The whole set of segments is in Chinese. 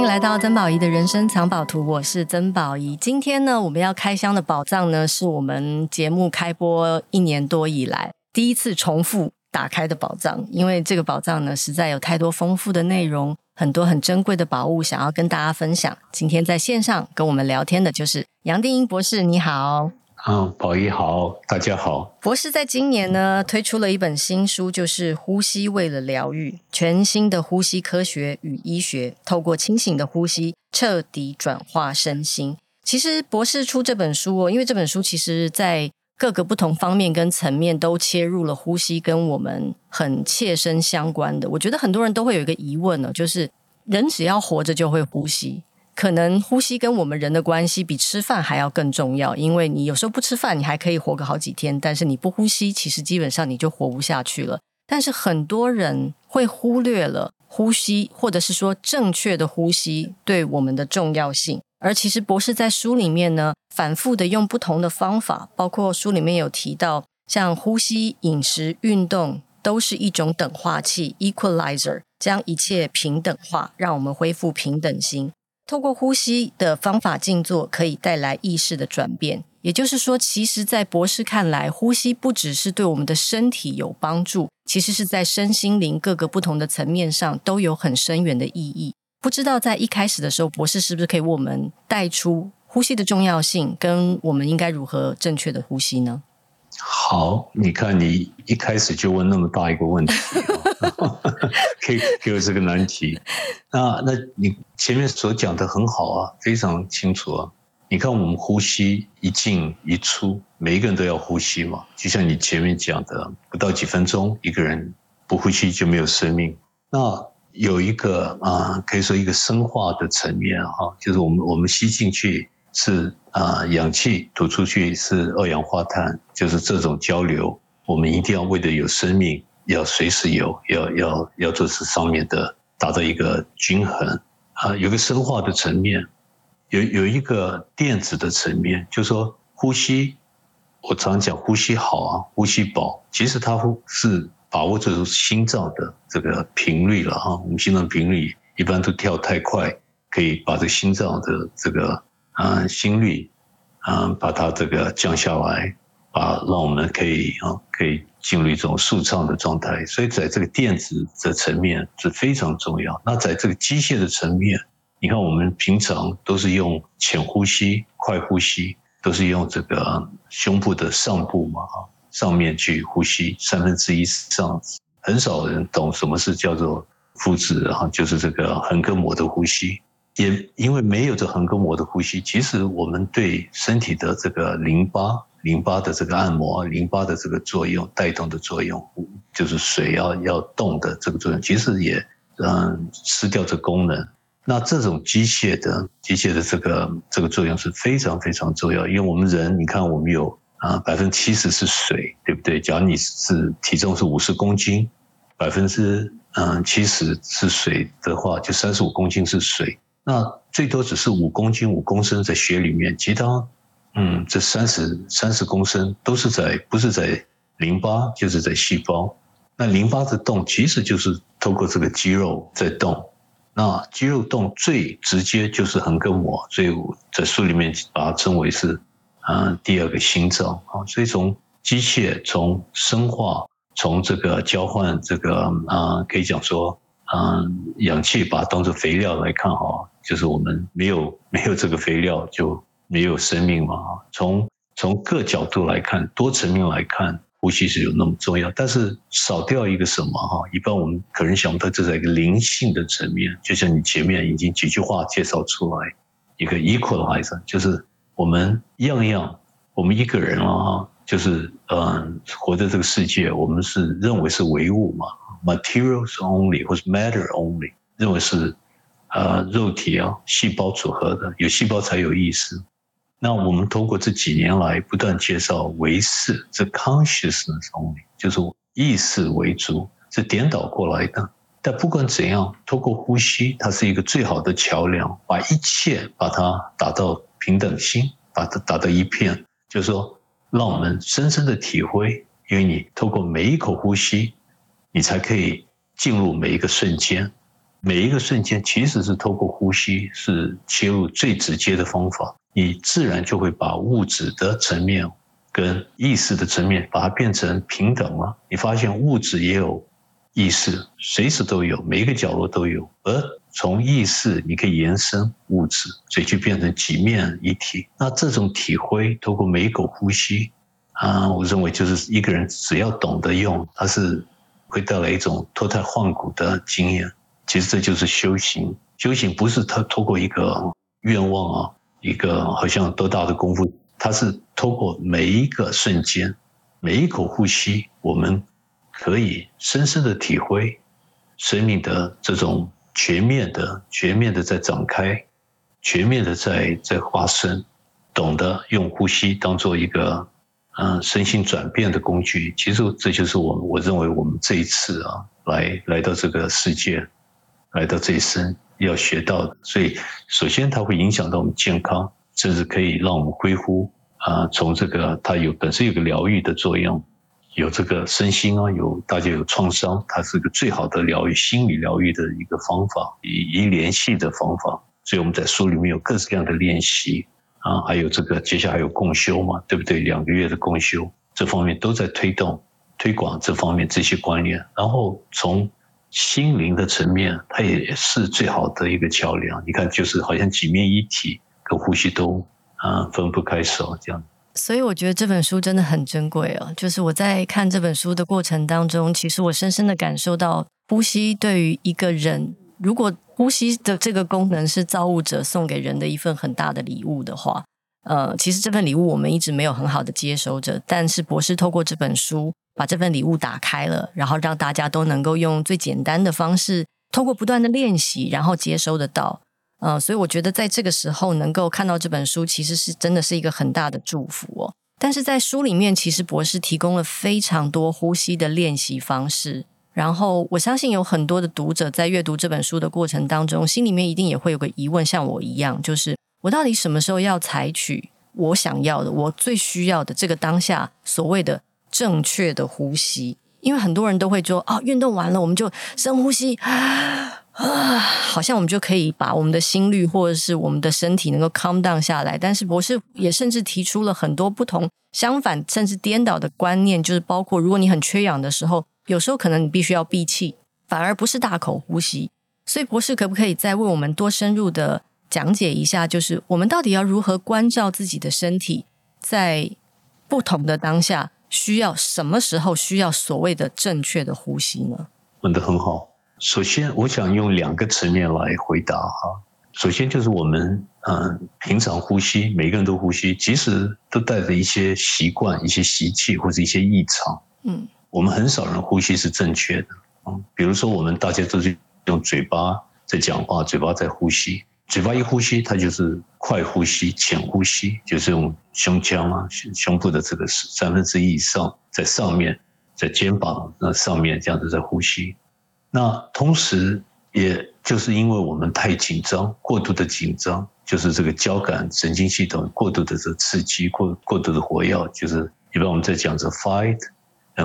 欢迎来到曾宝仪的人生藏宝图，我是曾宝仪。今天呢，我们要开箱的宝藏呢，是我们节目开播一年多以来第一次重复打开的宝藏。因为这个宝藏呢，实在有太多丰富的内容，很多很珍贵的宝物想要跟大家分享。今天在线上跟我们聊天的就是杨定英博士，你好。嗯，宝仪好，大家好。博士在今年呢推出了一本新书，就是《呼吸为了疗愈》，全新的呼吸科学与医学，透过清醒的呼吸，彻底转化身心。其实博士出这本书哦，因为这本书其实在各个不同方面跟层面都切入了呼吸，跟我们很切身相关的。我觉得很多人都会有一个疑问呢，就是人只要活着就会呼吸。可能呼吸跟我们人的关系比吃饭还要更重要，因为你有时候不吃饭，你还可以活个好几天，但是你不呼吸，其实基本上你就活不下去了。但是很多人会忽略了呼吸，或者是说正确的呼吸对我们的重要性。而其实博士在书里面呢，反复的用不同的方法，包括书里面有提到，像呼吸、饮食、运动，都是一种等化器 （equalizer），将一切平等化，让我们恢复平等心。透过呼吸的方法静坐，可以带来意识的转变。也就是说，其实，在博士看来，呼吸不只是对我们的身体有帮助，其实是在身心灵各个不同的层面上都有很深远的意义。不知道在一开始的时候，博士是不是可以为我们带出呼吸的重要性，跟我们应该如何正确的呼吸呢？好，你看你一开始就问那么大一个问题，可以给我这个难题。那那你前面所讲的很好啊，非常清楚啊。你看我们呼吸一进一出，每一个人都要呼吸嘛。就像你前面讲的，不到几分钟，一个人不呼吸就没有生命。那有一个啊，可以说一个生化的层面哈，就是我们我们吸进去。是啊，氧气吐出去是二氧化碳，就是这种交流，我们一定要为了有生命，要随时有，要要要做是上面的达到一个均衡啊，有个生化的层面，有有一个电子的层面，就是说呼吸，我常讲呼吸好啊，呼吸饱，其实它是把握这种心脏的这个频率了啊，我们心脏频率一般都跳太快，可以把这心脏的这个。啊，心率，啊，把它这个降下来，把让我们可以啊，可以进入一种舒畅的状态。所以在这个电子的层面是非常重要。那在这个机械的层面，你看我们平常都是用浅呼吸、快呼吸，都是用这个胸部的上部嘛，上面去呼吸三分之一上，很少人懂什么是叫做腹直，然后就是这个横膈膜的呼吸。也因为没有这横膈膜的呼吸，其实我们对身体的这个淋巴、淋巴的这个按摩、淋巴的这个作用、带动的作用，就是水要要动的这个作用，其实也嗯失掉这功能。那这种机械的机械的这个这个作用是非常非常重要，因为我们人，你看我们有啊百分之七十是水，对不对？假如你是体重是五十公斤，百分之嗯七十是水的话，就三十五公斤是水。那最多只是五公斤、五公升在血里面，其他，嗯，这三十三十公升都是在不是在淋巴，就是在细胞。那淋巴的动其实就是透过这个肌肉在动。那肌肉动最直接就是横膈膜，所以我在书里面把它称为是，嗯，第二个心脏啊。所以从机械、从生化、从这个交换这个啊，可以讲说。嗯，氧气把它当做肥料来看哈，就是我们没有 没有这个肥料就没有生命嘛。从从各角度来看，多层面来看，呼吸是有那么重要，但是少掉一个什么哈？一般我们可能想不到这是一个灵性的层面，就像你前面已经几句话介绍出来，一个 equalizer，就是我们样样，我们一个人啊，就是嗯，活在这个世界，我们是认为是唯物嘛。Materials only 或是 matter only，认为是呃肉体啊细胞组合的，有细胞才有意识。那我们通过这几年来不断介绍唯识，这 consciousness only 就是意识为主，是颠倒过来的。但不管怎样，通过呼吸，它是一个最好的桥梁，把一切把它打到平等心，把它打到一片，就是说，让我们深深的体会，因为你透过每一口呼吸。你才可以进入每一个瞬间，每一个瞬间其实是透过呼吸是切入最直接的方法，你自然就会把物质的层面跟意识的层面把它变成平等了。你发现物质也有意识，随时都有，每一个角落都有。而从意识你可以延伸物质，所以就变成几面一体。那这种体会，透过每一口呼吸啊，我认为就是一个人只要懂得用，它是会带来一种脱胎换骨的经验。其实这就是修行，修行不是他透过一个愿望啊，一个好像多大的功夫，它是透过每一个瞬间，每一口呼吸，我们可以深深的体会生命的这种全面的、全面的在展开，全面的在在发生，懂得用呼吸当做一个嗯身心转变的工具。其实这就是我我认为我们这一次啊，来来到这个世界。来到这一生要学到的，所以首先它会影响到我们健康，甚至可以让我们恢复啊。从这个它有本身有个疗愈的作用，有这个身心啊，有大家有创伤，它是个最好的疗愈、心理疗愈的一个方法，以一联系的方法。所以我们在书里面有各式各样的练习啊，还有这个接下来还有共修嘛，对不对？两个月的共修，这方面都在推动、推广这方面这些观念，然后从。心灵的层面，它也是最好的一个桥梁。你看，就是好像几面一体，跟呼吸都啊分不开手这样。所以我觉得这本书真的很珍贵哦。就是我在看这本书的过程当中，其实我深深的感受到，呼吸对于一个人，如果呼吸的这个功能是造物者送给人的一份很大的礼物的话，呃，其实这份礼物我们一直没有很好的接收着。但是博士透过这本书。把这份礼物打开了，然后让大家都能够用最简单的方式，通过不断的练习，然后接收得到。呃，所以我觉得在这个时候能够看到这本书，其实是真的是一个很大的祝福哦。但是在书里面，其实博士提供了非常多呼吸的练习方式。然后我相信有很多的读者在阅读这本书的过程当中，心里面一定也会有个疑问，像我一样，就是我到底什么时候要采取我想要的、我最需要的这个当下所谓的。正确的呼吸，因为很多人都会说：“哦，运动完了我们就深呼吸啊，好像我们就可以把我们的心率或者是我们的身体能够 calm down 下来。”但是博士也甚至提出了很多不同、相反甚至颠倒的观念，就是包括如果你很缺氧的时候，有时候可能你必须要闭气，反而不是大口呼吸。所以博士可不可以再为我们多深入的讲解一下，就是我们到底要如何关照自己的身体，在不同的当下？需要什么时候需要所谓的正确的呼吸呢？问得很好。首先，我想用两个层面来回答哈。首先就是我们嗯，平常呼吸，每个人都呼吸，其实都带着一些习惯、一些习气或者一些异常。嗯，我们很少人呼吸是正确的。啊，比如说我们大家都是用嘴巴在讲话，嘴巴在呼吸。嘴巴一呼吸，它就是快呼吸、浅呼吸，就是用胸腔啊、胸部的这个三分之一以上在上面，在肩膀那上面这样子在呼吸。那同时，也就是因为我们太紧张、过度的紧张，就是这个交感神经系统过度的这刺激、过过度的活跃，就是一般我们在讲这 fight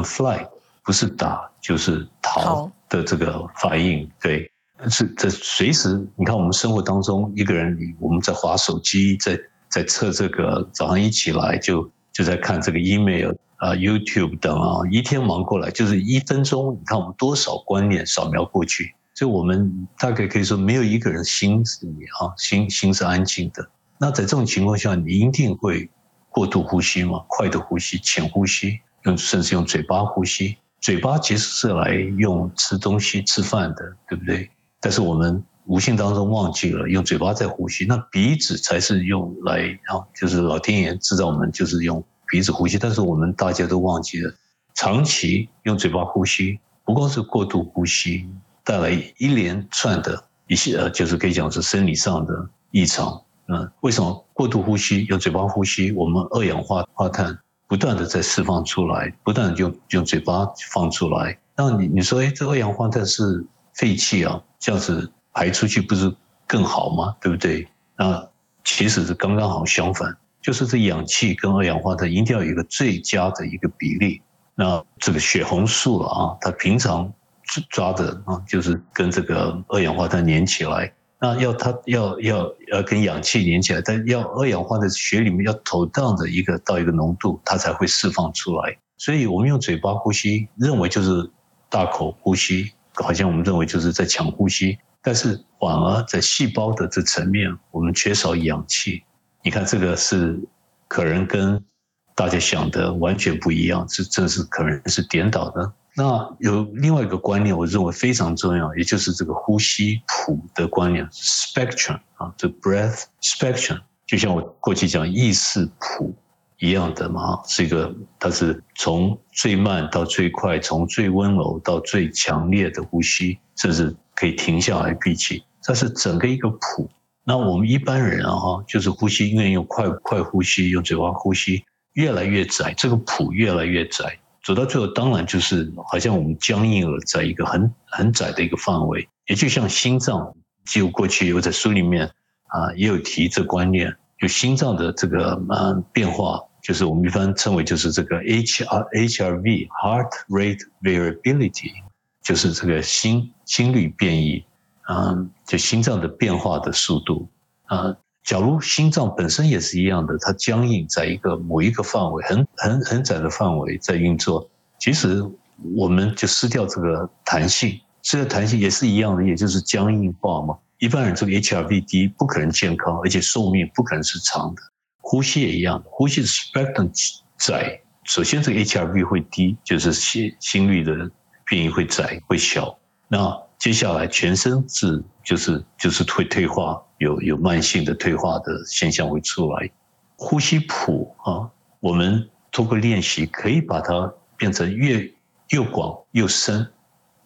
flight，不是打就是逃的这个反应，对。是这随时，你看我们生活当中一个人，我们在划手机，在在测这个，早上一起来就就在看这个 email 啊、YouTube 等啊，一天忙过来就是一分钟，你看我们多少观念扫描过去，所以我们大概可以说没有一个人心是你啊，心心是安静的。那在这种情况下，你一定会过度呼吸嘛，快的呼吸、浅呼吸，用甚至用嘴巴呼吸，嘴巴其实是来用吃东西、吃饭的，对不对？但是我们无形当中忘记了用嘴巴在呼吸，那鼻子才是用来啊，就是老天爷知道我们就是用鼻子呼吸，但是我们大家都忘记了，长期用嘴巴呼吸，不光是过度呼吸，带来一连串的一些呃，就是可以讲是生理上的异常。嗯，为什么过度呼吸用嘴巴呼吸，我们二氧化碳不断的在释放出来，不断的用用嘴巴放出来，那你你说，哎，这二氧化碳是废气啊？这样子排出去不是更好吗？对不对？那其实是刚刚好相反，就是这氧气跟二氧化碳一定要有一个最佳的一个比例。那这个血红素啊，它平常抓着啊，就是跟这个二氧化碳粘起来。那要它要要要跟氧气连起来，但要二氧化碳在血里面要投荡的一个到一个浓度，它才会释放出来。所以我们用嘴巴呼吸，认为就是大口呼吸，好像我们认为就是在强呼吸，但是反而在细胞的这层面，我们缺少氧气。你看这个是可能跟大家想的完全不一样，这这是可能是颠倒的。那有另外一个观念，我认为非常重要，也就是这个呼吸谱的观念，spectrum 啊，这 breath spectrum，就像我过去讲意识谱一样的嘛，是一个，它是从最慢到最快，从最温柔到最强烈的呼吸，甚至可以停下来闭气，这是整个一个谱。那我们一般人啊，就是呼吸，因为用快快呼吸，用嘴巴呼吸，越来越窄，这个谱越来越窄。走到最后，当然就是好像我们僵硬了，在一个很很窄的一个范围，也就像心脏。就过去我在书里面啊也有提这观念，就心脏的这个呃变化，就是我们一般称为就是这个 H R H R V Heart Rate Variability，就是这个心心率变异，嗯，就心脏的变化的速度啊。假如心脏本身也是一样的，它僵硬在一个某一个范围，很很很窄的范围在运作，其实我们就失掉这个弹性，失掉弹性也是一样的，也就是僵硬化嘛。一般人这个 HRV 低不可能健康，而且寿命不可能是长的。呼吸也一样，呼吸的 spectrum 窄，首先这个 HRV 会低，就是心心率的变异会窄会小。那接下来全身是就是就是会退化。有有慢性的退化的现象会出来，呼吸谱啊，我们通过练习可以把它变成越又广又深。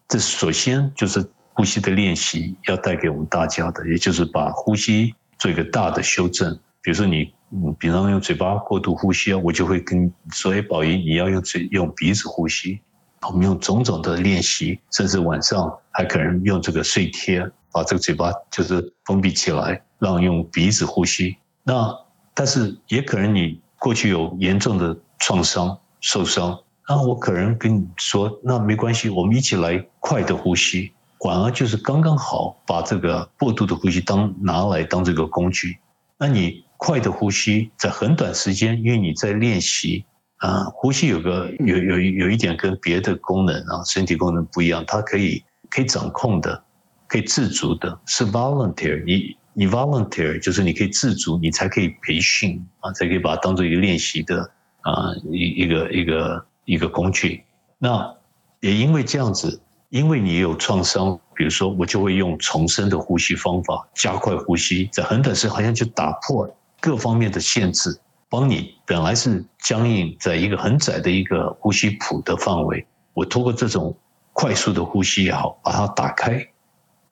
这首先就是呼吸的练习要带给我们大家的，也就是把呼吸做一个大的修正。比如说你，你平常用嘴巴过度呼吸啊，我就会跟你说，哎，宝仪，你要用嘴用鼻子呼吸。我们用种种的练习，甚至晚上还可能用这个睡贴。把这个嘴巴就是封闭起来，让用鼻子呼吸。那但是也可能你过去有严重的创伤、受伤，那我可能跟你说，那没关系，我们一起来快的呼吸，反而就是刚刚好，把这个过度的呼吸当拿来当这个工具。那你快的呼吸在很短时间，因为你在练习啊，呼吸有个有有有一点跟别的功能啊，身体功能不一样，它可以可以掌控的。可以自主的，是 volunteer，你你 volunteer 就是你可以自主，你才可以培训啊，才可以把它当做一个练习的啊一一个一个一个工具。那也因为这样子，因为你有创伤，比如说我就会用重生的呼吸方法，加快呼吸，在很短时间好像就打破各方面的限制，帮你本来是僵硬在一个很窄的一个呼吸谱的范围，我通过这种快速的呼吸也好，把它打开。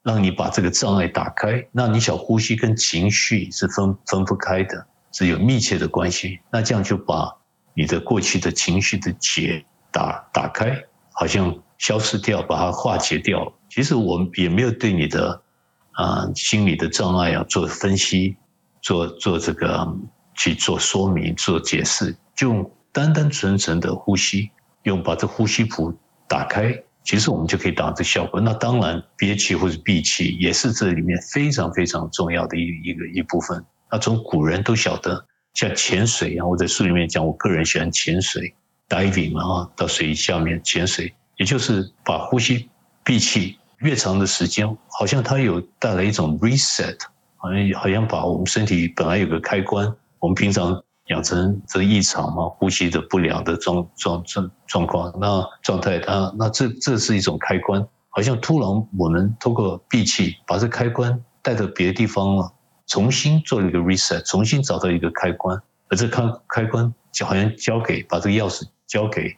让你把这个障碍打开，那你想呼吸跟情绪是分分不开的，是有密切的关系。那这样就把你的过去的情绪的结打打开，好像消失掉，把它化解掉。其实我们也没有对你的啊、心理的障碍啊做分析，做做这个去做说明、做解释，就单单纯纯的呼吸，用把这呼吸谱打开。其实我们就可以达到这效果。那当然，憋气或者闭气也是这里面非常非常重要的一一个一部分。那从古人都晓得，像潜水啊，我在书里面讲，我个人喜欢潜水，diving 啊，到水下面潜水，也就是把呼吸闭气越长的时间，好像它有带来一种 reset，好像好像把我们身体本来有个开关，我们平常。养成这异常嘛，呼吸的不良的状状状状况，那状态，那那这这是一种开关，好像突然我们通过闭气，把这开关带到别的地方了，重新做了一个 reset，重新找到一个开关，而这开开关就好像交给把这个钥匙交给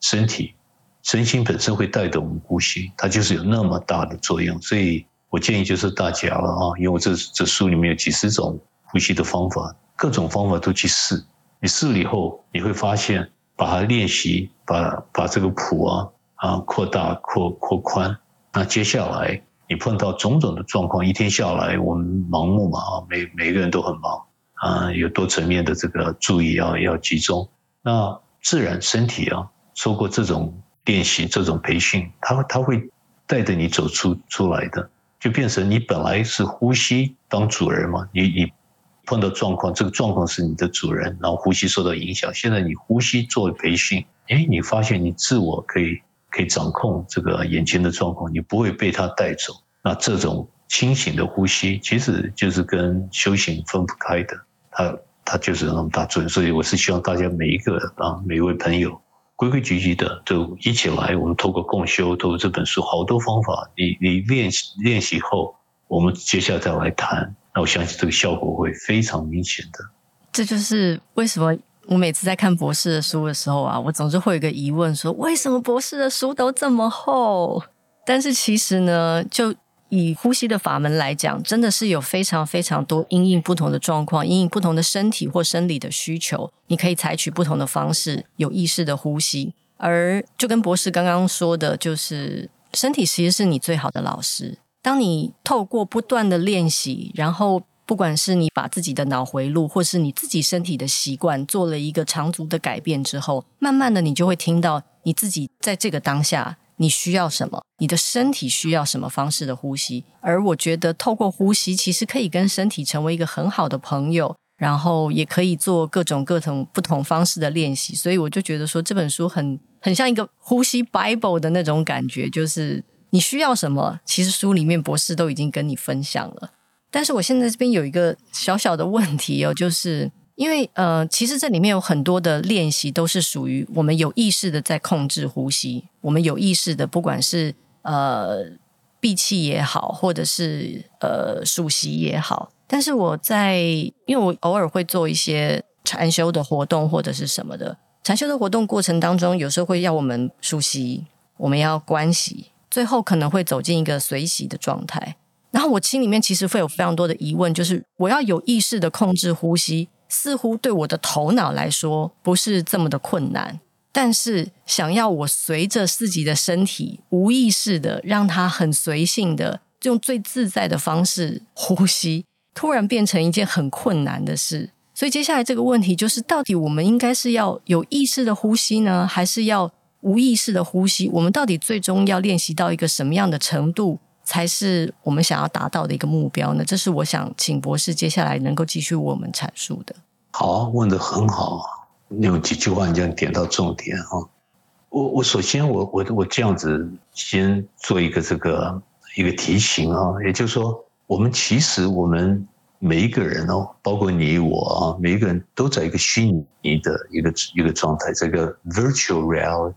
身体，身心本身会带动我们呼吸，它就是有那么大的作用，所以我建议就是大家了啊，因为我这这书里面有几十种呼吸的方法。各种方法都去试，你试了以后，你会发现，把它练习，把把这个谱啊啊扩大扩扩宽。那接下来你碰到种种的状况，一天下来我们盲目嘛啊，每每个人都很忙啊，有多层面的这个注意要要集中。那自然身体啊，受过这种练习、这种培训，它它会带着你走出出来的，就变成你本来是呼吸当主人嘛，你你碰到状况，这个状况是你的主人，然后呼吸受到影响。现在你呼吸做培训，哎，你发现你自我可以可以掌控这个眼前的状况，你不会被它带走。那这种清醒的呼吸，其实就是跟修行分不开的，它它就是那么大作用。所以我是希望大家每一个啊，每一位朋友。规规矩矩的，就一起来。我们透过共修，透过这本书，好多方法。你你练习练习后，我们接下来再来谈。那我相信这个效果会非常明显的。这就是为什么我每次在看博士的书的时候啊，我总是会有个疑问：说为什么博士的书都这么厚？但是其实呢，就以呼吸的法门来讲，真的是有非常非常多因应不同的状况，因应不同的身体或生理的需求，你可以采取不同的方式，有意识的呼吸。而就跟博士刚刚说的，就是身体其实是你最好的老师。当你透过不断的练习，然后不管是你把自己的脑回路，或是你自己身体的习惯做了一个长足的改变之后，慢慢的你就会听到你自己在这个当下。你需要什么？你的身体需要什么方式的呼吸？而我觉得，透过呼吸，其实可以跟身体成为一个很好的朋友，然后也可以做各种各种不同方式的练习。所以我就觉得说，这本书很很像一个呼吸 Bible 的那种感觉，就是你需要什么，其实书里面博士都已经跟你分享了。但是我现在这边有一个小小的问题哦，就是。因为呃，其实这里面有很多的练习都是属于我们有意识的在控制呼吸，我们有意识的，不管是呃闭气也好，或者是呃数息也好。但是我在，因为我偶尔会做一些禅修的活动或者是什么的，禅修的活动过程当中，有时候会要我们数息，我们要观息，最后可能会走进一个随喜的状态。然后我心里面其实会有非常多的疑问，就是我要有意识的控制呼吸。似乎对我的头脑来说不是这么的困难，但是想要我随着自己的身体无意识的让它很随性的用最自在的方式呼吸，突然变成一件很困难的事。所以接下来这个问题就是，到底我们应该是要有意识的呼吸呢，还是要无意识的呼吸？我们到底最终要练习到一个什么样的程度？才是我们想要达到的一个目标呢？这是我想请博士接下来能够继续我们阐述的。好，问得很好，你有几句话你这样点到重点啊。我我首先我我我这样子先做一个这个一个提醒啊，也就是说，我们其实我们每一个人哦，包括你我啊，每一个人都在一个虚拟的一个一个状态，这个 virtual reality，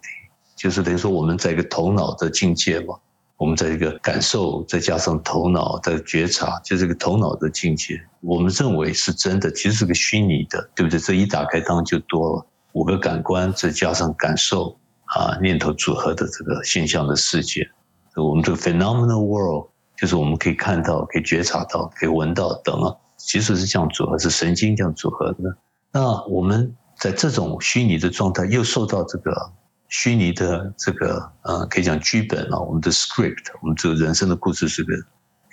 就是等于说我们在一个头脑的境界嘛。我们在一个感受，再加上头脑的觉察，就这个头脑的境界，我们认为是真的，其实是个虚拟的，对不对？这一打开，当然就多了五个感官，再加上感受啊，念头组合的这个现象的世界。我们这个 phenomenal world，就是我们可以看到、可以觉察到、可以闻到等啊，其实是这样组合，是神经这样组合的。那我们在这种虚拟的状态，又受到这个。虚拟的这个呃，可以讲剧本啊，我们的 script，我们这个人生的故事是个，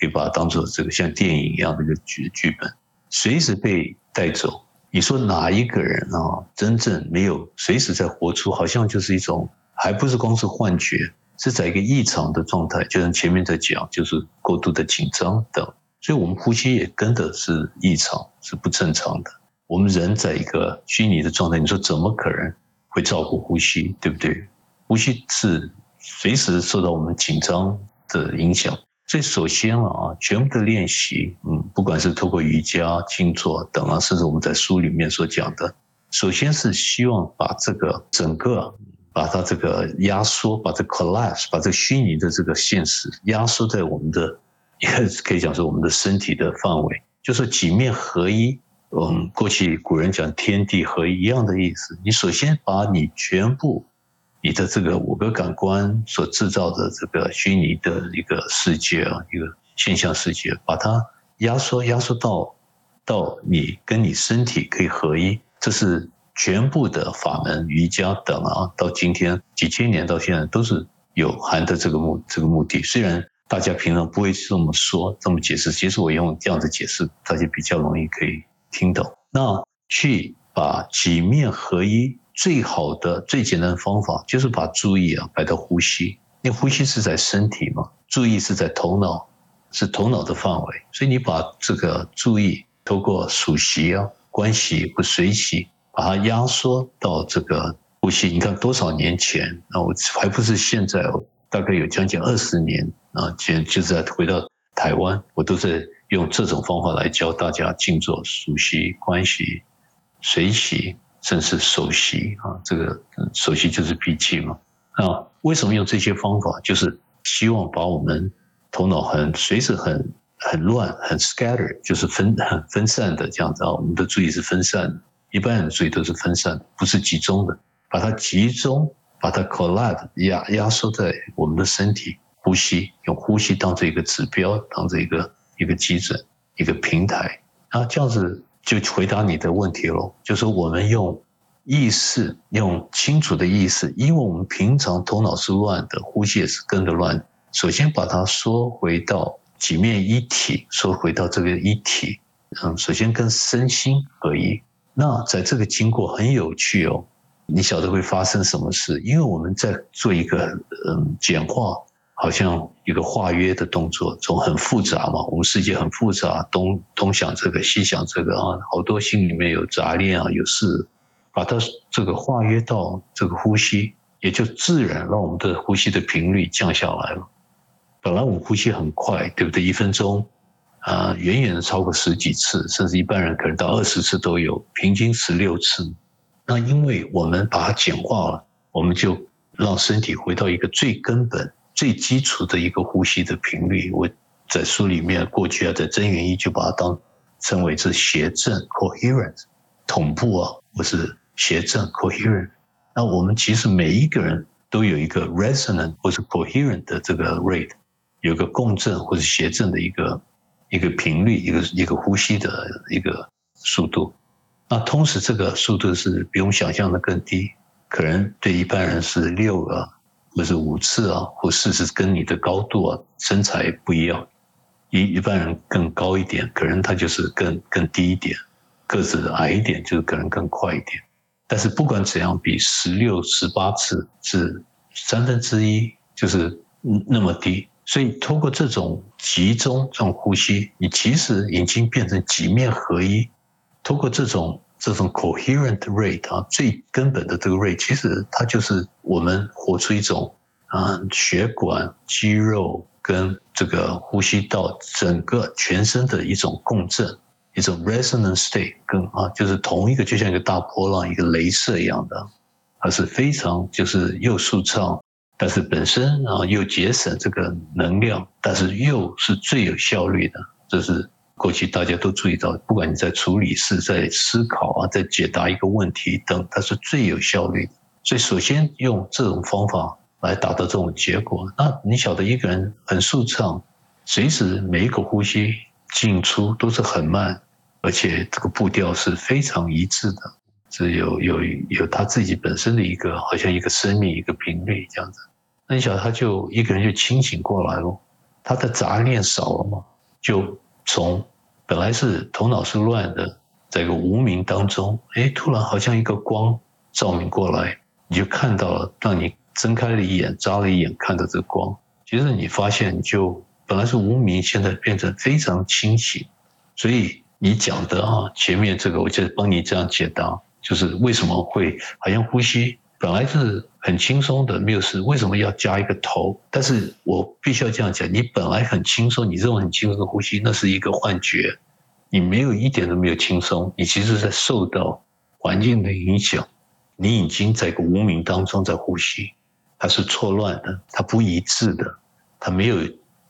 可以把它当做这个像电影一样的一个剧剧本，随时被带走。你说哪一个人啊，真正没有随时在活出，好像就是一种，还不是光是幻觉，是在一个异常的状态，就像前面在讲，就是过度的紧张等。所以我们呼吸也跟的是异常，是不正常的。我们人在一个虚拟的状态，你说怎么可能？会照顾呼吸，对不对？呼吸是随时受到我们紧张的影响，所以首先啊，全部的练习，嗯，不管是透过瑜伽、静坐等啊，甚至我们在书里面所讲的，首先是希望把这个整个，把它这个压缩，把这 collapse，把这虚拟的这个现实压缩在我们的，也可以讲说我们的身体的范围，就是几面合一。嗯，过去古人讲天地合一一样的意思。你首先把你全部你的这个五个感官所制造的这个虚拟的一个世界啊，一个现象世界，把它压缩压缩到到你跟你身体可以合一。这是全部的法门瑜伽等啊，到今天几千年到现在都是有含的这个目这个目的。虽然大家平常不会这么说这么解释，其实我用这样的解释，大家比较容易可以。听懂？那去把几面合一，最好的、最简单的方法就是把注意啊摆到呼吸。你呼吸是在身体嘛，注意是在头脑，是头脑的范围，所以你把这个注意透过数息啊、观息或随息，把它压缩到这个呼吸。你看多少年前，那我还不是现在，大概有将近二十年啊，前就是在回到台湾，我都是用这种方法来教大家静坐、熟息、观息、随息，甚至守息啊。这个守息就是闭气嘛。啊，为什么用这些方法？就是希望把我们头脑很随时很很乱、很 scatter，就是分很分散的这样子啊。我们的注意是分散的，一般人注意都是分散的，不是集中的。把它集中，把它 collapse 压压缩在我们的身体，呼吸，用呼吸当做一个指标，当做一个一个基准、一个平台。然后这样子就回答你的问题喽，就是我们用。意识用清楚的意识，因为我们平常头脑是乱的，呼吸也是跟着乱。首先把它缩回到几面一体，缩回到这个一体。嗯，首先跟身心合一。那在这个经过很有趣哦，你晓得会发生什么事？因为我们在做一个嗯简化，好像一个化约的动作，从很复杂嘛，我们世界很复杂，东东想这个，西想这个啊，好多心里面有杂念啊，有事。把它这个化约到这个呼吸，也就自然让我们的呼吸的频率降下来了。本来我们呼吸很快，对不对？一分钟啊，远远的超过十几次，甚至一般人可能到二十次都有，平均十六次。那因为我们把它简化了，我们就让身体回到一个最根本、最基础的一个呼吸的频率。我在书里面过去啊，在真元一就把它当称为是谐振 （coherence） 同步啊，或是。谐振 coherent，那我们其实每一个人都有一个 resonant 或是 coherent 的这个 rate，有个共振或者谐振的一个一个频率，一个一个呼吸的一个速度。那同时这个速度是比我们想象的更低，可能对一般人是六个或是五次啊，或四次，跟你的高度啊、身材不一样。一一般人更高一点，可能他就是更更低一点，个子矮一点就是可能更快一点。但是不管怎样，比十六、十八次是三分之一，就是那么低。所以通过这种集中、这种呼吸，你其实已经变成几面合一。通过这种这种 coherent rate 啊，最根本的这个 rate，其实它就是我们活出一种啊血管、肌肉跟这个呼吸道整个全身的一种共振。一种 resonant state，跟啊，就是同一个，就像一个大波浪，一个镭射一样的，它是非常就是又舒畅，但是本身啊又节省这个能量，但是又是最有效率的。这是过去大家都注意到，不管你在处理事、在思考啊、在解答一个问题等，它是最有效率的。所以首先用这种方法来达到这种结果。那你晓得一个人很舒畅，随时每一个呼吸。进出都是很慢，而且这个步调是非常一致的，是有有有他自己本身的一个，好像一个生命一个频率这样子。很小，他就一个人就清醒过来了，他的杂念少了嘛，就从本来是头脑是乱的，在一个无明当中，哎，突然好像一个光照明过来，你就看到了，当你睁开了一眼，眨了一眼，看到这光，其实你发现你就。本来是无明，现在变成非常清醒，所以你讲的啊，前面这个我就帮你这样解答，就是为什么会好像呼吸本来是很轻松的，没有事，为什么要加一个头？但是我必须要这样讲，你本来很轻松，你认为很轻松的呼吸，那是一个幻觉，你没有一点都没有轻松，你其实在受到环境的影响，你已经在一个无名当中在呼吸，它是错乱的，它不一致的，它没有。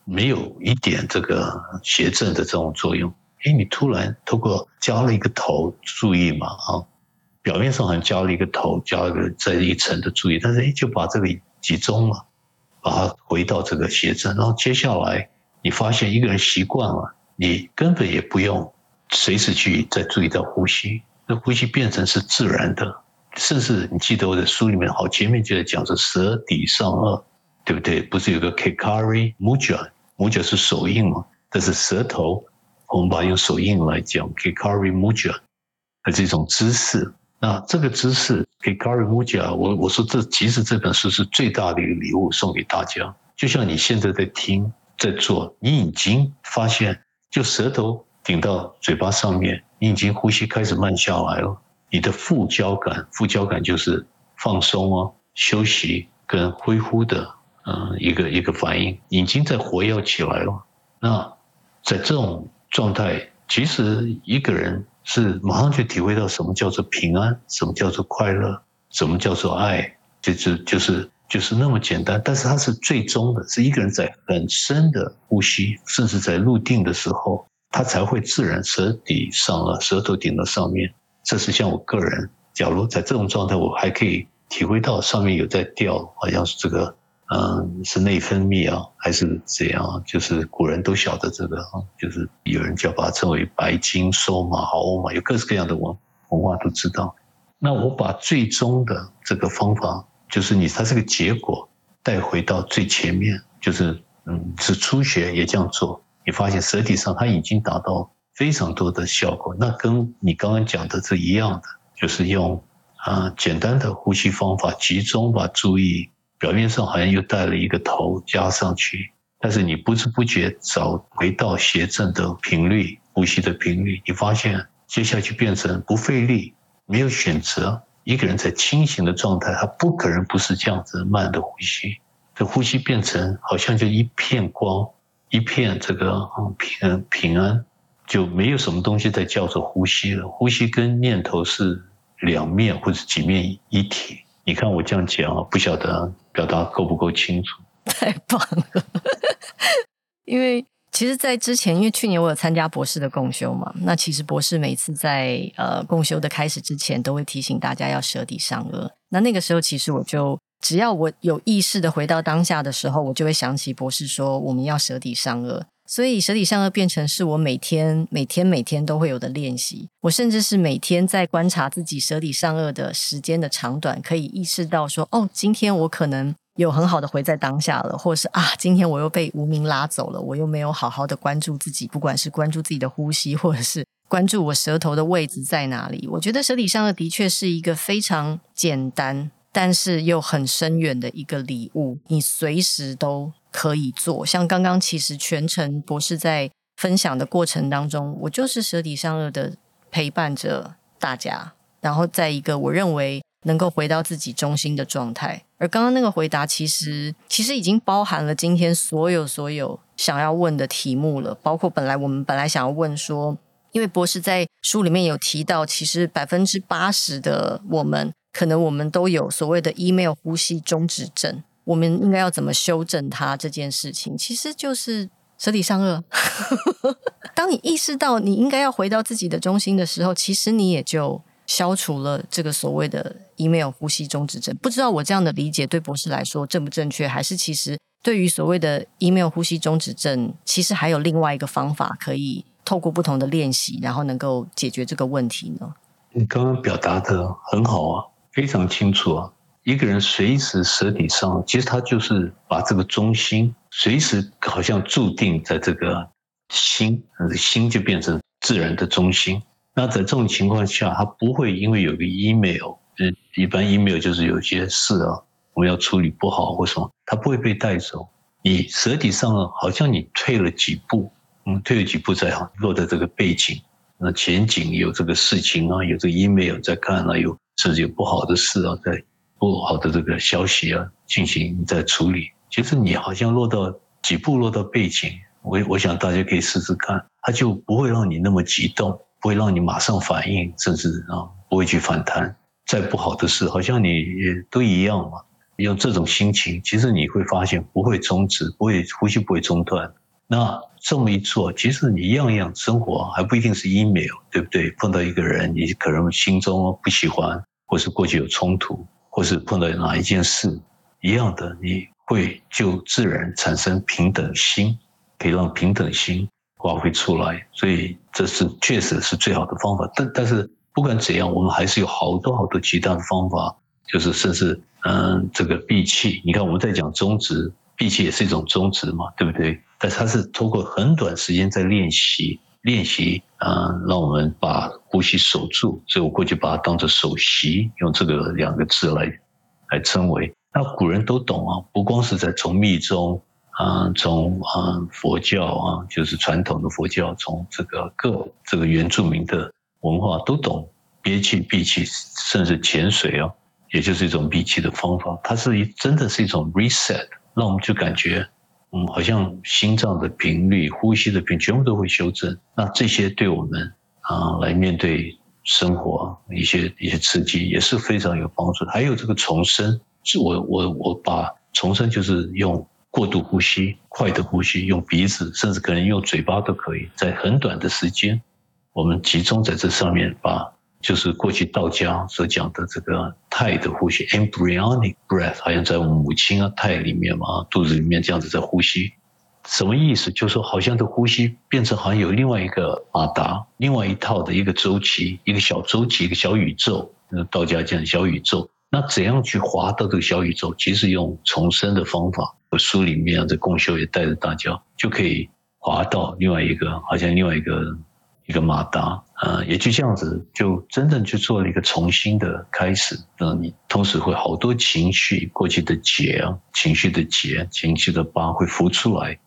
没有一点这个谐振的这种作用，哎，你突然透过加了一个头，注意嘛啊，表面上好像加了一个头，加了一个这一层的注意，但是哎，就把这个集中了，把它回到这个谐振，然后接下来你发现一个人习惯了，你根本也不用随时去再注意到呼吸，那呼吸变成是自然的，甚至你记得我的书里面好前面就在讲是舌抵上顎。对不对？不是有个 kikari Mudra，Mudra 是手印嘛？但是舌头，我们把它用手印来讲 kikari Mudra，它是一种姿势。那这个姿势给 Gary Mujia，我我说这其实这本书是最大的一个礼物送给大家。就像你现在在听在做，你已经发现，就舌头顶到嘴巴上面，你已经呼吸开始慢下来了。你的副交感，副交感就是放松哦、休息跟恢复的嗯一个一个反应，已经在活跃起来了。那在这种状态，其实一个人。是马上就体会到什么叫做平安，什么叫做快乐，什么叫做爱，就是就是就是那么简单。但是它是最终的，是一个人在很深的呼吸，甚至在入定的时候，他才会自然舌底上了，舌头顶到上面。这是像我个人，假如在这种状态，我还可以体会到上面有在掉，好像是这个。嗯，是内分泌啊，还是怎样？就是古人都晓得这个啊，就是有人叫把它称为白金、收马、好嘛，有各式各样的文文化都知道。那我把最终的这个方法，就是你它这个结果带回到最前面，就是嗯，是初学也这样做，你发现舌体上它已经达到非常多的效果。那跟你刚刚讲的是一样的，就是用啊简单的呼吸方法，集中把注意。表面上好像又带了一个头加上去，但是你不知不觉找回到谐振的频率，呼吸的频率，你发现接下去变成不费力，没有选择。一个人在清醒的状态，他不可能不是这样子慢的呼吸。这呼吸变成好像就一片光，一片这个平平安，就没有什么东西在叫做呼吸了。呼吸跟念头是两面或者几面一体。你看我这样讲啊，不晓得表达够不够清楚？太棒了！因为其实，在之前，因为去年我有参加博士的共修嘛，那其实博士每次在呃共修的开始之前，都会提醒大家要舌抵上顎。那那个时候，其实我就只要我有意识的回到当下的时候，我就会想起博士说我们要舌抵上顎。所以舌抵上颚变成是我每天每天每天都会有的练习。我甚至是每天在观察自己舌抵上颚的时间的长短，可以意识到说，哦，今天我可能有很好的回在当下了，或者是啊，今天我又被无名拉走了，我又没有好好的关注自己，不管是关注自己的呼吸，或者是关注我舌头的位置在哪里。我觉得舌抵上颚的确是一个非常简单，但是又很深远的一个礼物，你随时都。可以做，像刚刚其实全程博士在分享的过程当中，我就是舌底上顎的陪伴着大家，然后在一个我认为能够回到自己中心的状态。而刚刚那个回答，其实其实已经包含了今天所有所有想要问的题目了，包括本来我们本来想要问说，因为博士在书里面有提到，其实百分之八十的我们，可能我们都有所谓的 email 呼吸中止症。我们应该要怎么修正它这件事情，其实就是舌抵上顎。当你意识到你应该要回到自己的中心的时候，其实你也就消除了这个所谓的 email 呼吸中止症。不知道我这样的理解对博士来说正不正确，还是其实对于所谓的 email 呼吸中止症，其实还有另外一个方法可以透过不同的练习，然后能够解决这个问题呢？你刚刚表达的很好啊，非常清楚啊。一个人随时舌底上，其实他就是把这个中心随时好像注定在这个心，心就变成自然的中心。那在这种情况下，他不会因为有个 email，嗯，一般 email 就是有些事啊，我们要处理不好或什么，他不会被带走。你舌底上，好像你退了几步，嗯，退了几步再好，落在这个背景，那前景有这个事情啊，有这个 email 在看啊，有甚至有不好的事啊在。不好的这个消息啊，进行在处理。其实你好像落到几步落到背景，我我想大家可以试试看，它就不会让你那么激动，不会让你马上反应，甚至啊不会去反弹。再不好的事，好像你也都一样嘛。用这种心情，其实你会发现不会终止，不会呼吸不会中断。那这么一做，其实你样样生活还不一定是 email，对不对？碰到一个人，你可能心中不喜欢，或是过去有冲突。或是碰到哪一件事一样的，你会就自然产生平等心，可以让平等心发挥出来。所以这是确实是最好的方法。但但是不管怎样，我们还是有好多好多其他的方法，就是甚至嗯，这个闭气。你看我们在讲中止，闭气也是一种中止嘛，对不对？但是它是通过很短时间在练习练习啊、让我们把呼吸守住，所以我过去把它当做首席，用这个两个字来来称为。那古人都懂啊，不光是在从密宗啊，从啊佛教啊，就是传统的佛教，从这个各这个原住民的文化都懂憋气、闭气，甚至潜水啊，也就是一种闭气的方法。它是真的是一种 reset，让我们就感觉。嗯，好像心脏的频率、呼吸的频率全部都会修正。那这些对我们啊来面对生活一些一些刺激也是非常有帮助。还有这个重生，是我我我把重生就是用过度呼吸、快的呼吸，用鼻子，甚至可能用嘴巴都可以，在很短的时间，我们集中在这上面把。就是过去道家所讲的这个胎的呼吸 （embryonic breath），好像在我们母亲啊胎里面嘛，肚子里面这样子在呼吸，什么意思？就是说好像这呼吸变成好像有另外一个马达，另外一套的一个周期，一个小周期，一个小宇宙。那道家讲小宇宙，那怎样去滑到这个小宇宙？其实用重生的方法，我书里面这共修也带着大家，就可以滑到另外一个，好像另外一个。一个马达，呃，也就这样子，就真正去做了一个重新的开始。那你同时会好多情绪，过去的结啊，情绪的结，情绪的疤会浮出来，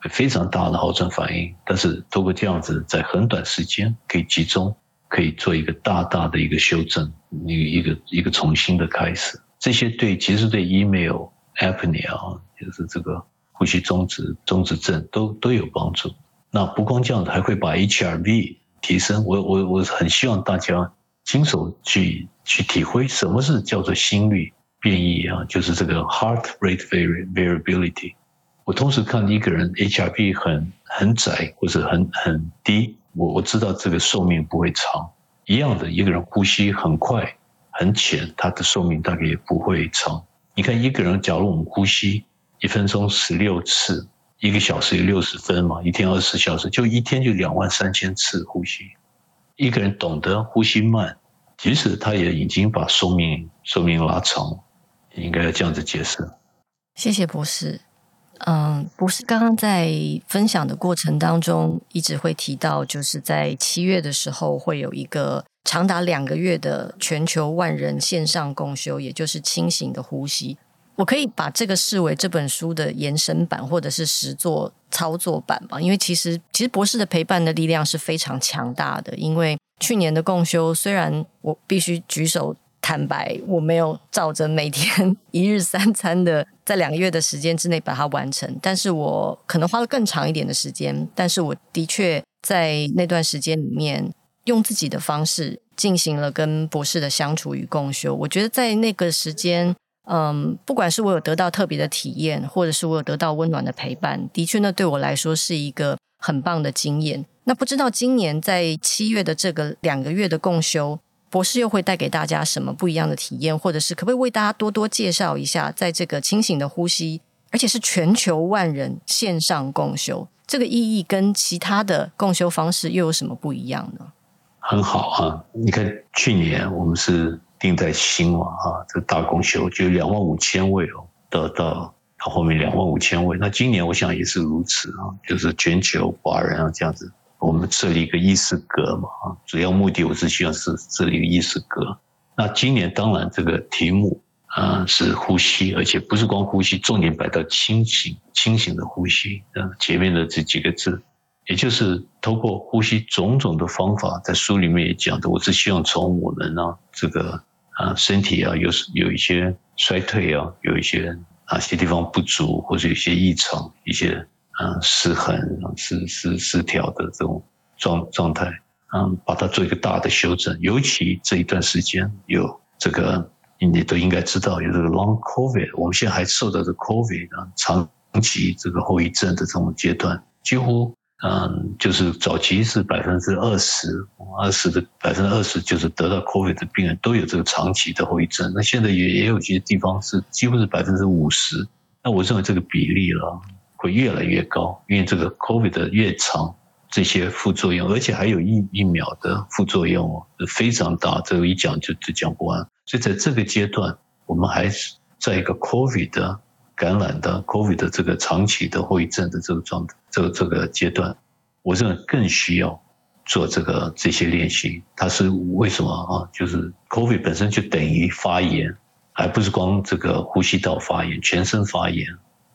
会非常大的好转反应。但是通过这样子，在很短时间可以集中，可以做一个大大的一个修正，一个一个一个重新的开始。这些对，其实对 email apnea 就是这个呼吸中止中止症都都有帮助。那不光这样子，还会把 HRV 提升。我我我很希望大家亲手去去体会什么是叫做心率变异啊，就是这个 heart rate variability。我同时看一个人 HRV 很很窄或者很很低，我我知道这个寿命不会长。一样的，一个人呼吸很快很浅，他的寿命大概也不会长。你看一个人，假如我们呼吸一分钟十六次。一个小时有六十分嘛，一天二十四小时，就一天就两万三千次呼吸。一个人懂得呼吸慢，其实他也已经把寿命寿命拉长，应该要这样子解释。谢谢博士。嗯，博士刚刚在分享的过程当中，一直会提到，就是在七月的时候会有一个长达两个月的全球万人线上共修，也就是清醒的呼吸。我可以把这个视为这本书的延伸版，或者是实作操作版吧？因为其实，其实博士的陪伴的力量是非常强大的。因为去年的共修，虽然我必须举手坦白，我没有照着每天一日三餐的在两个月的时间之内把它完成，但是我可能花了更长一点的时间。但是我的确在那段时间里面，用自己的方式进行了跟博士的相处与共修。我觉得在那个时间。嗯，不管是我有得到特别的体验，或者是我有得到温暖的陪伴，的确，那对我来说是一个很棒的经验。那不知道今年在七月的这个两个月的共修，博士又会带给大家什么不一样的体验，或者是可不可以为大家多多介绍一下，在这个清醒的呼吸，而且是全球万人线上共修，这个意义跟其他的共修方式又有什么不一样呢？很好啊，你看去年我们是。定在心嘛啊，这大共修就两万五千位哦，到到到后面两万五千位。那今年我想也是如此啊，就是全球华人啊这样子，我们设立一个意识格嘛啊，主要目的我是希望是设立一个意识格。那今年当然这个题目啊是呼吸，而且不是光呼吸，重点摆到清醒，清醒的呼吸。啊，前面的这几个字。也就是透过呼吸种种的方法，在书里面也讲的，我是希望从我们呢、啊、这个啊身体啊有有一些衰退啊，有一些哪些地方不足或者有些异常、一些啊失衡、失失失调的这种状状态，嗯，把它做一个大的修正。尤其这一段时间有这个，你都应该知道有这个 Long COVID，我们现在还受到这 COVID 啊长期这个后遗症的这种阶段，几乎。嗯，就是早期是百分之二十，二十的百分之二十就是得到 COVID 的病人都有这个长期的后遗症。那现在也也有些地方是几乎是百分之五十。那我认为这个比例了会越来越高，因为这个 COVID 的越长，这些副作用，而且还有疫疫苗的副作用非常大。这个一讲就就讲不完。所以在这个阶段，我们还是在一个 COVID 的。感染的 COVID 的这个长期的后遗症的这个状态，这个这个阶段，我认为更需要做这个这些练习。它是为什么啊？就是 COVID 本身就等于发炎，还不是光这个呼吸道发炎，全身发炎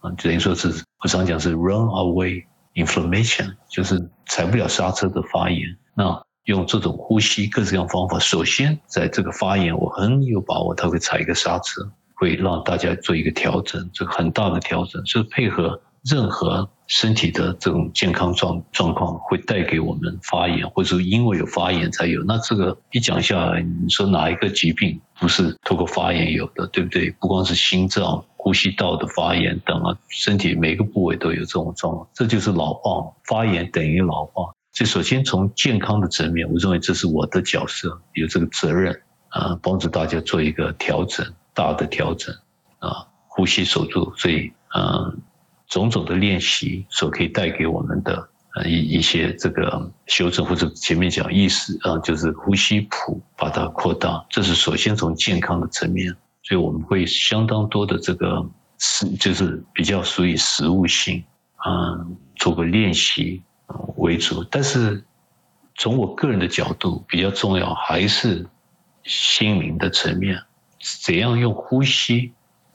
啊，等于说是我常讲是 run away inflammation，就是踩不了刹车的发炎。那用这种呼吸各式各样方法，首先在这个发炎，我很有把握，它会踩一个刹车，会让大家做一个调整，这个很大的调整，就是配合。任何身体的这种健康状状况会带给我们发炎，或者说因为有发炎才有。那这个一讲下来，你说哪一个疾病不是透过发炎有的，对不对？不光是心脏、呼吸道的发炎等啊，身体每个部位都有这种状况。这就是老化，发炎等于老化。所以首先从健康的层面，我认为这是我的角色，有这个责任啊，帮助大家做一个调整，大的调整啊，呼吸守住。所以嗯。种种的练习所可以带给我们的呃一一些这个修正，或者前面讲意识啊，就是呼吸谱把它扩大，这是首先从健康的层面，所以我们会相当多的这个是就是比较属于实物性啊，做个练习为主。但是从我个人的角度，比较重要还是心灵的层面，怎样用呼吸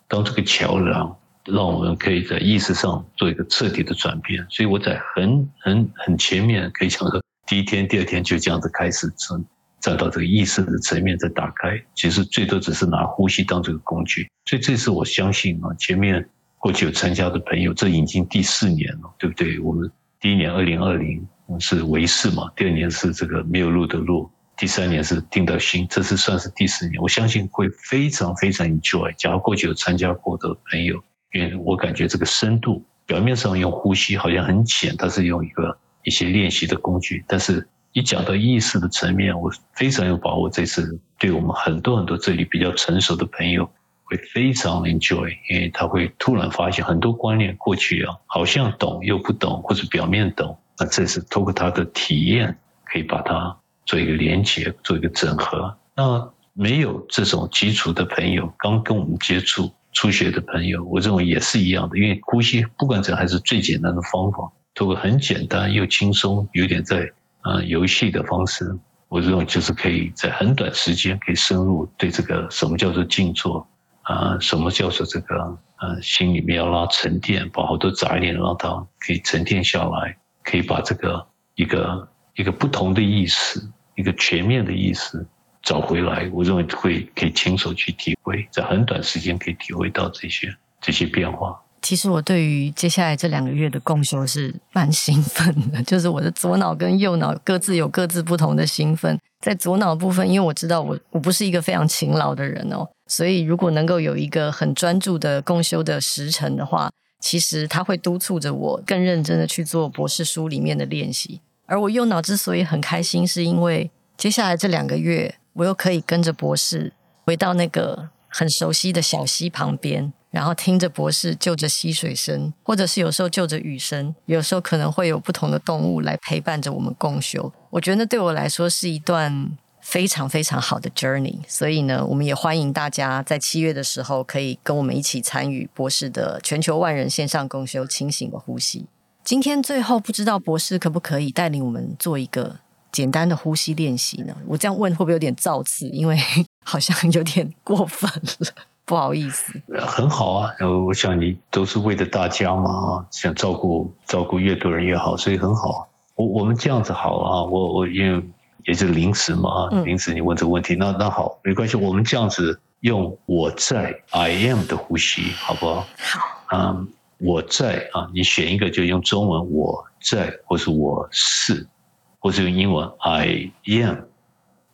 当这个桥梁。让我们可以在意识上做一个彻底的转变，所以我在很很很前面可以讲说，第一天、第二天就这样子开始站站到这个意识的层面再打开，其实最多只是拿呼吸当这个工具。所以这次我相信啊，前面过去有参加的朋友，这已经第四年了，对不对？我们第一年二零二零是维世嘛，第二年是这个没有路的路，第三年是定到心，这次算是第四年。我相信会非常非常 enjoy。假如过去有参加过的朋友。因为我感觉这个深度，表面上用呼吸好像很浅，它是用一个一些练习的工具。但是，一讲到意识的层面，我非常有把握。这次对我们很多很多这里比较成熟的朋友会非常 enjoy，因为他会突然发现很多观念过去啊好像懂又不懂，或者表面懂。那这次透过他的体验，可以把它做一个连接，做一个整合。那没有这种基础的朋友，刚跟我们接触。初学的朋友，我认为也是一样的，因为呼吸不管怎样还是最简单的方法，通过很简单又轻松，有点在啊游戏的方式，我认为就是可以在很短时间可以深入对这个什么叫做静坐啊，什么叫做这个啊心里面要拉沉淀，把好多杂念让它可以沉淀下来，可以把这个一个一个不同的意识，一个全面的意思。找回来，我认为会可以亲手去体会，在很短时间可以体会到这些这些变化。其实我对于接下来这两个月的共修是蛮兴奋的，就是我的左脑跟右脑各自有各自不同的兴奋。在左脑部分，因为我知道我我不是一个非常勤劳的人哦，所以如果能够有一个很专注的共修的时辰的话，其实它会督促着我更认真的去做博士书里面的练习。而我右脑之所以很开心，是因为接下来这两个月。我又可以跟着博士回到那个很熟悉的小溪旁边，然后听着博士就着溪水声，或者是有时候就着雨声，有时候可能会有不同的动物来陪伴着我们共修。我觉得对我来说是一段非常非常好的 journey。所以呢，我们也欢迎大家在七月的时候可以跟我们一起参与博士的全球万人线上共修清醒的呼吸。今天最后不知道博士可不可以带领我们做一个。简单的呼吸练习呢？我这样问会不会有点造次？因为好像有点过分了，不好意思。很好啊，我想你都是为了大家嘛，想照顾照顾越多人越好，所以很好。我我们这样子好啊，我我因为也是临时嘛，临时你问这个问题，嗯、那那好，没关系，我们这样子用我在 I am 的呼吸，好不好？好，嗯，我在啊，你选一个就用中文我在，或是我是。或是用英文 I am，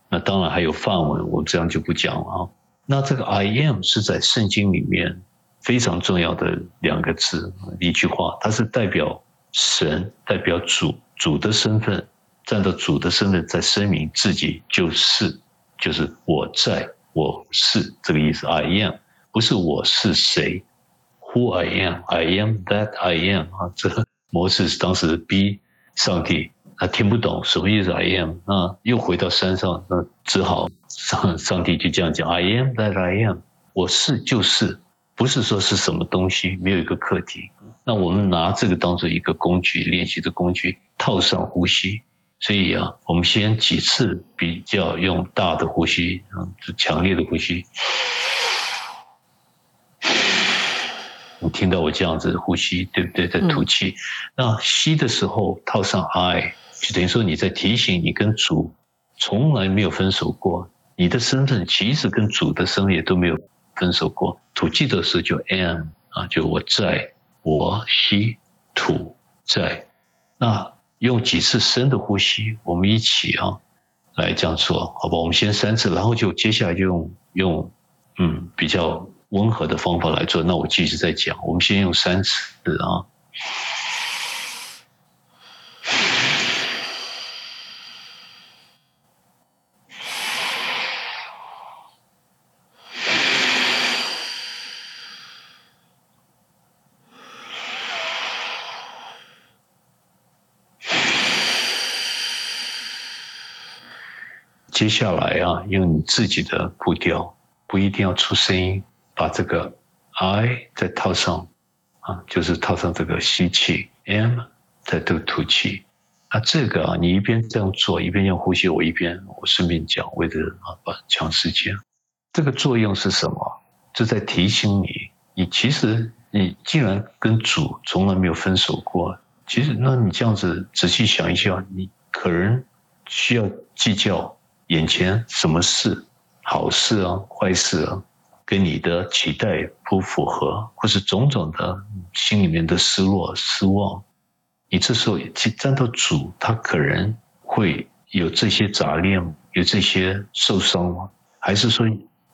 那当然还有范文，我这样就不讲了啊。那这个 I am 是在圣经里面非常重要的两个字，一句话，它是代表神，代表主，主的身份，站到主的身份在声明自己就是，就是我在，我是这个意思。I am 不是我是谁，Who I am，I am that I am 啊，这个模式是当时逼上帝。他听不懂什么意思，I am，啊又回到山上，那只好上上帝就这样讲，I am that I am，我是就是，不是说是什么东西，没有一个课题。那我们拿这个当做一个工具，练习的工具，套上呼吸，所以啊，我们先几次比较用大的呼吸，嗯，强烈的呼吸。你听到我这样子呼吸，对不对？在吐气。那吸的时候套上 I，就等于说你在提醒你跟主从来没有分手过，你的身份其实跟主的身份也都没有分手过。吐气的时候就 am 啊，就我在，我吸吐在。那用几次深的呼吸，我们一起啊来这样做，好吧？我们先三次，然后就接下来就用用嗯比较。温和的方法来做，那我继续再讲。我们先用三次啊。接下来啊，用你自己的步调，不一定要出声音。把这个 I 再套上，啊，就是套上这个吸气，M 再这个吐气。啊，这个啊，你一边这样做，一边用呼吸，我一边我顺便讲，为了啊，把抢时间。这个作用是什么？就在提醒你，你其实你既然跟主从来没有分手过，其实那你这样子仔细想一下，你可能需要计较眼前什么事，好事啊，坏事啊。跟你的期待不符合，或是种种的心里面的失落、失望，你这时候去站到主，他可能会有这些杂念，有这些受伤吗？还是说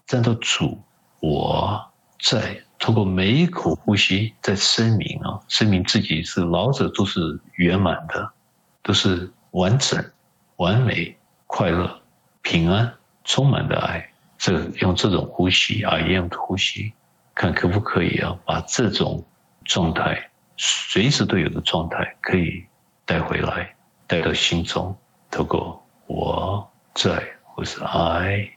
站到主，我在通过每一口呼吸在声明啊，声明自己是老者都是圆满的，都是完整、完美、快乐、平安、充满的爱。这用这种呼吸啊一样的呼吸，看可不可以啊，把这种状态，随时都有的状态，可以带回来，带到心中。透过我在，或是 I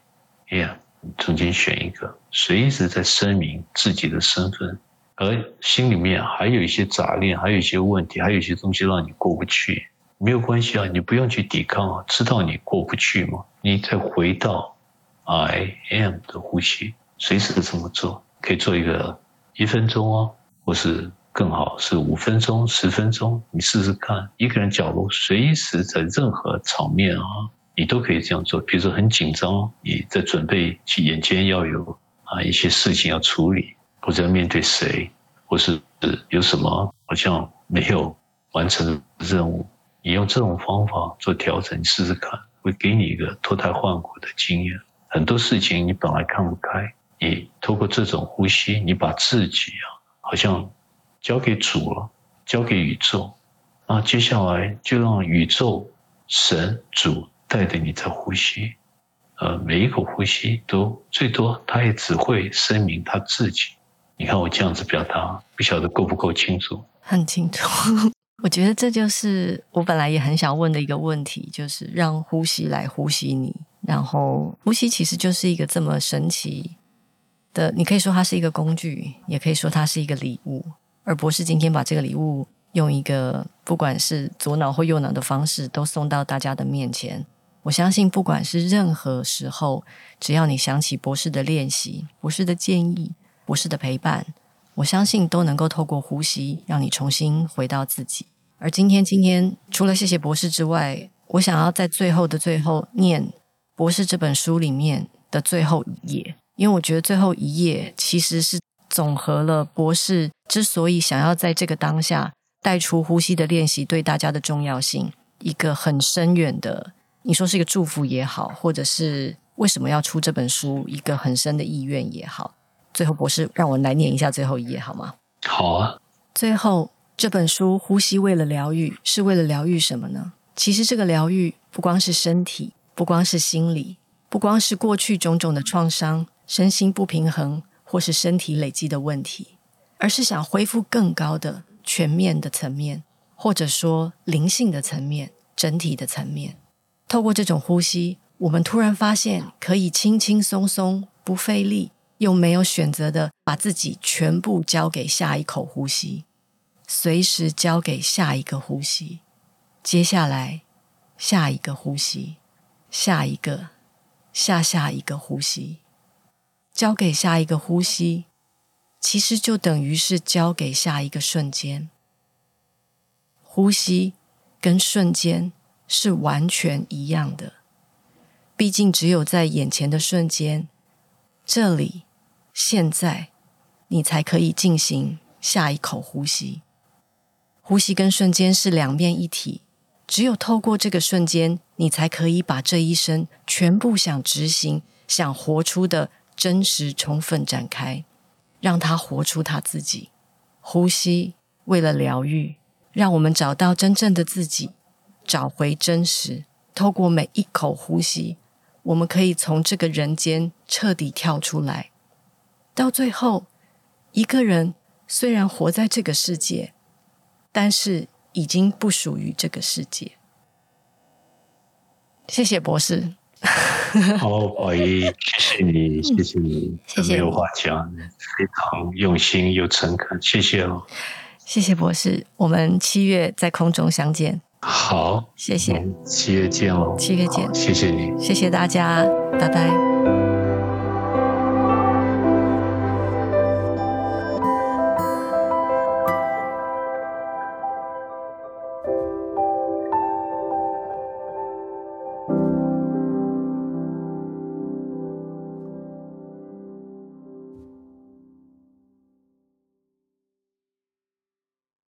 am，中间选一个，随时在声明自己的身份，而心里面还有一些杂念，还有一些问题，还有一些东西让你过不去，没有关系啊，你不用去抵抗啊，知道你过不去吗？你再回到。I am 的呼吸，随时这么做，可以做一个一分钟哦，或是更好是五分钟、十分钟，你试试看。一个人角落，随时在任何场面啊，你都可以这样做。比如说很紧张，你在准备去眼前要有啊一些事情要处理，或者要面对谁，或是有什么好像没有完成的任务，你用这种方法做调整，你试试看，会给你一个脱胎换骨的经验。很多事情你本来看不开，你透过这种呼吸，你把自己啊，好像交给主了，交给宇宙，那接下来就让宇宙、神、主带着你在呼吸，呃，每一口呼吸都最多，他也只会声明他自己。你看我这样子表达，不晓得够不够清楚？很清楚。我觉得这就是我本来也很想问的一个问题，就是让呼吸来呼吸你。然后，呼吸其实就是一个这么神奇的，你可以说它是一个工具，也可以说它是一个礼物。而博士今天把这个礼物用一个不管是左脑或右脑的方式，都送到大家的面前。我相信，不管是任何时候，只要你想起博士的练习、博士的建议、博士的陪伴，我相信都能够透过呼吸，让你重新回到自己。而今天，今天除了谢谢博士之外，我想要在最后的最后念。博士这本书里面的最后一页，因为我觉得最后一页其实是总和了博士之所以想要在这个当下带出呼吸的练习对大家的重要性，一个很深远的，你说是一个祝福也好，或者是为什么要出这本书，一个很深的意愿也好。最后，博士让我来念一下最后一页好吗？好啊。最后这本书《呼吸为了疗愈》是为了疗愈什么呢？其实这个疗愈不光是身体。不光是心理，不光是过去种种的创伤、身心不平衡或是身体累积的问题，而是想恢复更高的全面的层面，或者说灵性的层面、整体的层面。透过这种呼吸，我们突然发现可以轻轻松松、不费力，又没有选择的把自己全部交给下一口呼吸，随时交给下一个呼吸。接下来。下一个呼吸，下一个，下下一个呼吸，交给下一个呼吸，其实就等于是交给下一个瞬间。呼吸跟瞬间是完全一样的，毕竟只有在眼前的瞬间，这里，现在，你才可以进行下一口呼吸。呼吸跟瞬间是两面一体，只有透过这个瞬间，你才可以把这一生全部想执行、想活出的真实充分展开，让他活出他自己。呼吸为了疗愈。让我们找到真正的自己，找回真实。透过每一口呼吸，我们可以从这个人间彻底跳出来。到最后，一个人虽然活在这个世界，但是已经不属于这个世界。谢谢博士。好，宝仪，谢谢你，谢谢你，谢谢你，没有话讲，非常用心又诚恳，谢谢哦。谢谢博士，我们七月在空中相见。好，谢谢，七月见喽。七月见，谢谢你，谢谢大家，拜拜。